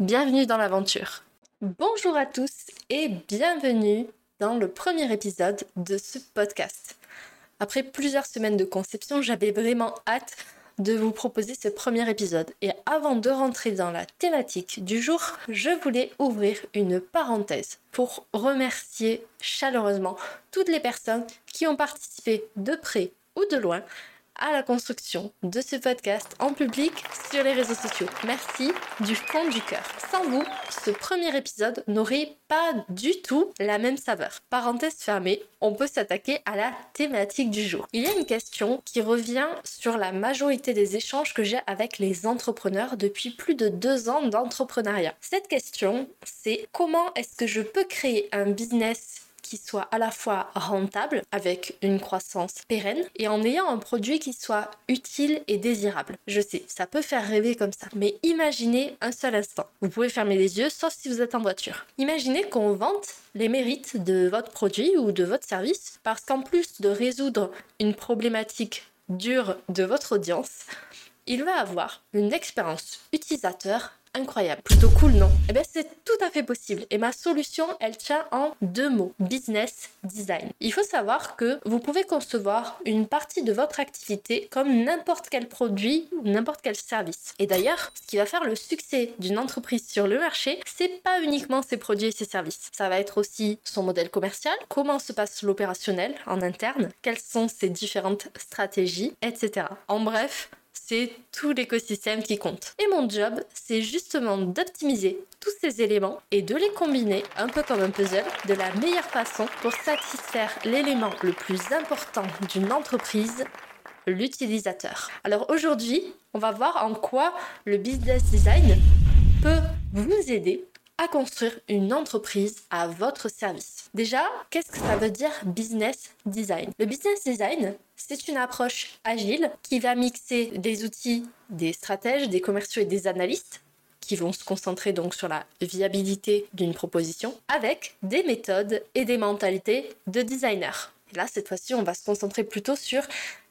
Bienvenue dans l'aventure. Bonjour à tous et bienvenue dans le premier épisode de ce podcast. Après plusieurs semaines de conception, j'avais vraiment hâte de vous proposer ce premier épisode. Et avant de rentrer dans la thématique du jour, je voulais ouvrir une parenthèse pour remercier chaleureusement toutes les personnes qui ont participé de près ou de loin à la construction de ce podcast en public sur les réseaux sociaux. Merci du fond du cœur. Sans vous, ce premier épisode n'aurait pas du tout la même saveur. Parenthèse fermée, on peut s'attaquer à la thématique du jour. Il y a une question qui revient sur la majorité des échanges que j'ai avec les entrepreneurs depuis plus de deux ans d'entrepreneuriat. Cette question, c'est comment est-ce que je peux créer un business soit à la fois rentable avec une croissance pérenne et en ayant un produit qui soit utile et désirable. Je sais, ça peut faire rêver comme ça, mais imaginez un seul instant. Vous pouvez fermer les yeux sauf si vous êtes en voiture. Imaginez qu'on vante les mérites de votre produit ou de votre service parce qu'en plus de résoudre une problématique dure de votre audience, il va avoir une expérience utilisateur incroyable. Plutôt cool, non? Eh bien, c'est tout à fait possible. Et ma solution, elle tient en deux mots. Business design. Il faut savoir que vous pouvez concevoir une partie de votre activité comme n'importe quel produit ou n'importe quel service. Et d'ailleurs, ce qui va faire le succès d'une entreprise sur le marché, c'est pas uniquement ses produits et ses services. Ça va être aussi son modèle commercial, comment se passe l'opérationnel en interne, quelles sont ses différentes stratégies, etc. En bref, c'est tout l'écosystème qui compte. Et mon job, c'est justement d'optimiser tous ces éléments et de les combiner un peu comme un puzzle de la meilleure façon pour satisfaire l'élément le plus important d'une entreprise, l'utilisateur. Alors aujourd'hui, on va voir en quoi le business design peut vous aider à construire une entreprise à votre service. Déjà, qu'est-ce que ça veut dire business design? Le business design, c'est une approche agile qui va mixer des outils, des stratèges, des commerciaux et des analystes qui vont se concentrer donc sur la viabilité d'une proposition avec des méthodes et des mentalités de designer. Là, cette fois-ci, on va se concentrer plutôt sur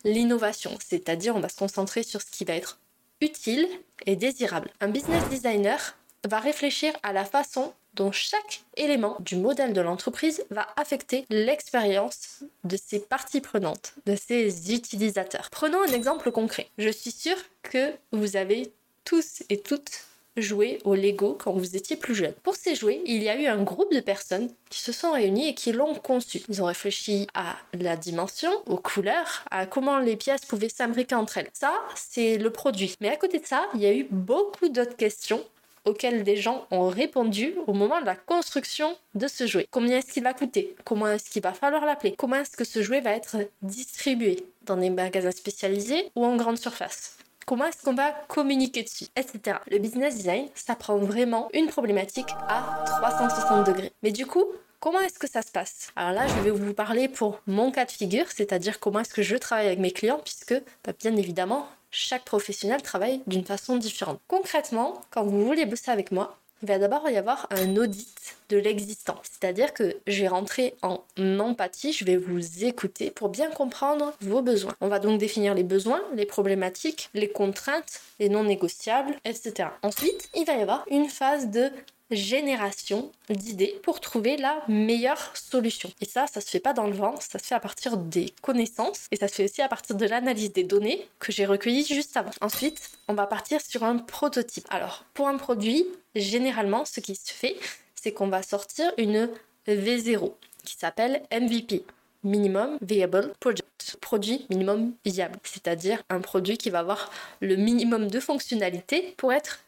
l'innovation, c'est-à-dire on va se concentrer sur ce qui va être utile et désirable. Un business designer va réfléchir à la façon dont chaque élément du modèle de l'entreprise va affecter l'expérience de ses parties prenantes, de ses utilisateurs. Prenons un exemple concret. Je suis sûre que vous avez tous et toutes joué au Lego quand vous étiez plus jeune. Pour ces jouets, il y a eu un groupe de personnes qui se sont réunies et qui l'ont conçu. Ils ont réfléchi à la dimension, aux couleurs, à comment les pièces pouvaient s'imbriquer entre elles. Ça, c'est le produit. Mais à côté de ça, il y a eu beaucoup d'autres questions auxquels des gens ont répondu au moment de la construction de ce jouet. Combien est-ce qu'il va coûter? Comment est-ce qu'il va falloir l'appeler? Comment est-ce que ce jouet va être distribué dans des magasins spécialisés ou en grande surface? Comment est-ce qu'on va communiquer dessus? Etc. Le business design, ça prend vraiment une problématique à 360 degrés. Mais du coup, Comment est-ce que ça se passe? Alors là, je vais vous parler pour mon cas de figure, c'est-à-dire comment est-ce que je travaille avec mes clients, puisque bah, bien évidemment, chaque professionnel travaille d'une façon différente. Concrètement, quand vous voulez bosser avec moi, il va d'abord y avoir un audit de l'existant. C'est-à-dire que je vais rentrer en empathie, je vais vous écouter pour bien comprendre vos besoins. On va donc définir les besoins, les problématiques, les contraintes, les non négociables, etc. Ensuite, il va y avoir une phase de génération d'idées pour trouver la meilleure solution. Et ça, ça se fait pas dans le vent, ça se fait à partir des connaissances et ça se fait aussi à partir de l'analyse des données que j'ai recueillies juste avant. Ensuite, on va partir sur un prototype. Alors, pour un produit, généralement, ce qui se fait, c'est qu'on va sortir une V0 qui s'appelle MVP. Minimum Viable Project. Produit minimum viable. C'est-à-dire un produit qui va avoir le minimum de fonctionnalités pour être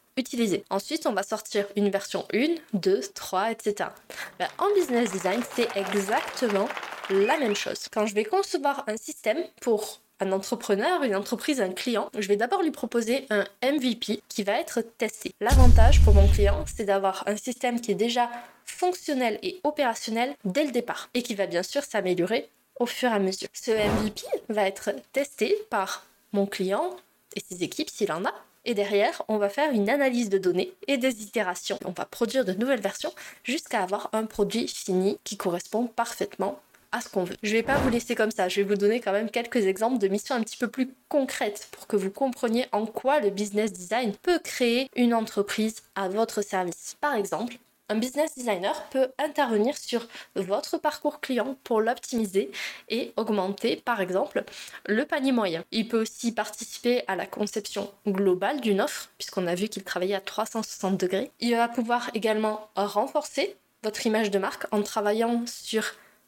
Ensuite, on va sortir une version 1, 2, 3, etc. en business design, c'est exactement la même chose. Quand je vais concevoir un système pour un entrepreneur, une entreprise, un client, je vais d'abord lui proposer un MVP qui va être testé. L'avantage pour mon client, c'est d'avoir un système qui est déjà fonctionnel et opérationnel dès le départ et qui va bien sûr s'améliorer au fur et à mesure. Ce MVP va être testé par mon client et ses équipes s'il en a. Et derrière, on va faire une analyse de données et des itérations. On va produire de nouvelles versions jusqu'à avoir un produit fini qui correspond parfaitement à ce qu'on veut. Je vais pas vous laisser comme ça, je vais vous donner quand même quelques exemples de missions un petit peu plus concrètes pour que vous compreniez en quoi le business design peut créer une entreprise à votre service. Par exemple, un business designer peut intervenir sur votre parcours client pour l'optimiser et augmenter par exemple le panier moyen. Il peut aussi participer à la conception globale d'une offre puisqu'on a vu qu'il travaillait à 360 degrés. Il va pouvoir également renforcer votre image de marque en travaillant sur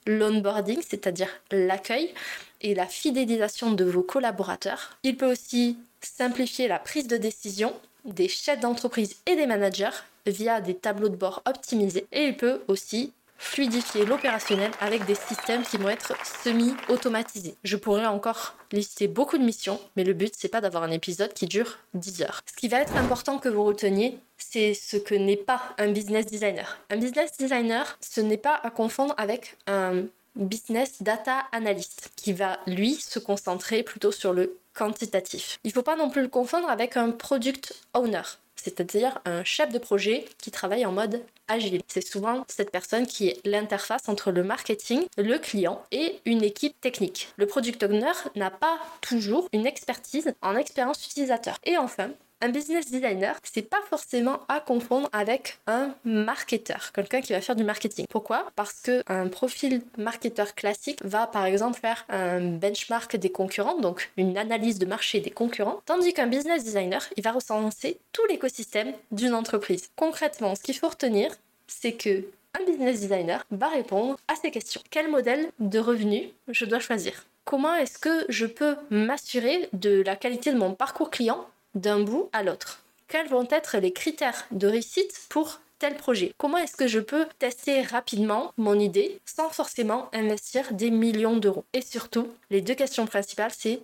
l'onboarding, c'est-à-dire l'accueil et la fidélisation de vos collaborateurs. Il peut aussi simplifier la prise de décision des chefs d'entreprise et des managers via des tableaux de bord optimisés et il peut aussi fluidifier l'opérationnel avec des systèmes qui vont être semi-automatisés. Je pourrais encore lister beaucoup de missions, mais le but c'est pas d'avoir un épisode qui dure 10 heures. Ce qui va être important que vous reteniez, c'est ce que n'est pas un business designer. Un business designer, ce n'est pas à confondre avec un business data analyst qui va lui se concentrer plutôt sur le quantitatif. Il ne faut pas non plus le confondre avec un product owner c'est-à-dire un chef de projet qui travaille en mode agile. C'est souvent cette personne qui est l'interface entre le marketing, le client et une équipe technique. Le product owner n'a pas toujours une expertise en expérience utilisateur. Et enfin, un business designer, c'est pas forcément à confondre avec un marketeur, quelqu'un qui va faire du marketing. Pourquoi? Parce que un profil marketeur classique va par exemple faire un benchmark des concurrents, donc une analyse de marché des concurrents, tandis qu'un business designer, il va recenser tout l'écosystème d'une entreprise. Concrètement, ce qu'il faut retenir, c'est que un business designer va répondre à ces questions. Quel modèle de revenu je dois choisir? Comment est-ce que je peux m'assurer de la qualité de mon parcours client d'un bout à l'autre. Quels vont être les critères de réussite pour tel projet? Comment est-ce que je peux tester rapidement mon idée sans forcément investir des millions d'euros? Et surtout, les deux questions principales, c'est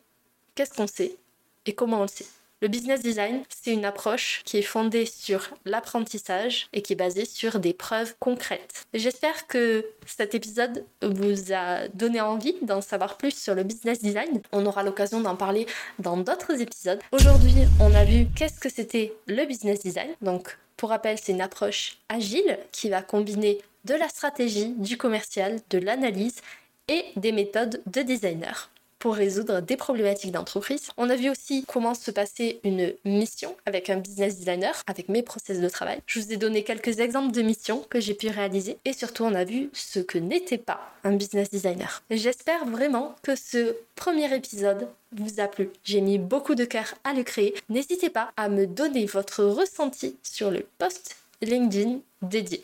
qu'est-ce qu'on sait et comment on le sait? Le business design, c'est une approche qui est fondée sur l'apprentissage et qui est basée sur des preuves concrètes. J'espère que cet épisode vous a donné envie d'en savoir plus sur le business design. On aura l'occasion d'en parler dans d'autres épisodes. Aujourd'hui, on a vu qu'est-ce que c'était le business design. Donc, pour rappel, c'est une approche agile qui va combiner de la stratégie, du commercial, de l'analyse et des méthodes de designer pour résoudre des problématiques d'entreprise. On a vu aussi comment se passait une mission avec un business designer, avec mes process de travail. Je vous ai donné quelques exemples de missions que j'ai pu réaliser et surtout on a vu ce que n'était pas un business designer. J'espère vraiment que ce premier épisode vous a plu. J'ai mis beaucoup de cœur à le créer. N'hésitez pas à me donner votre ressenti sur le post LinkedIn dédié.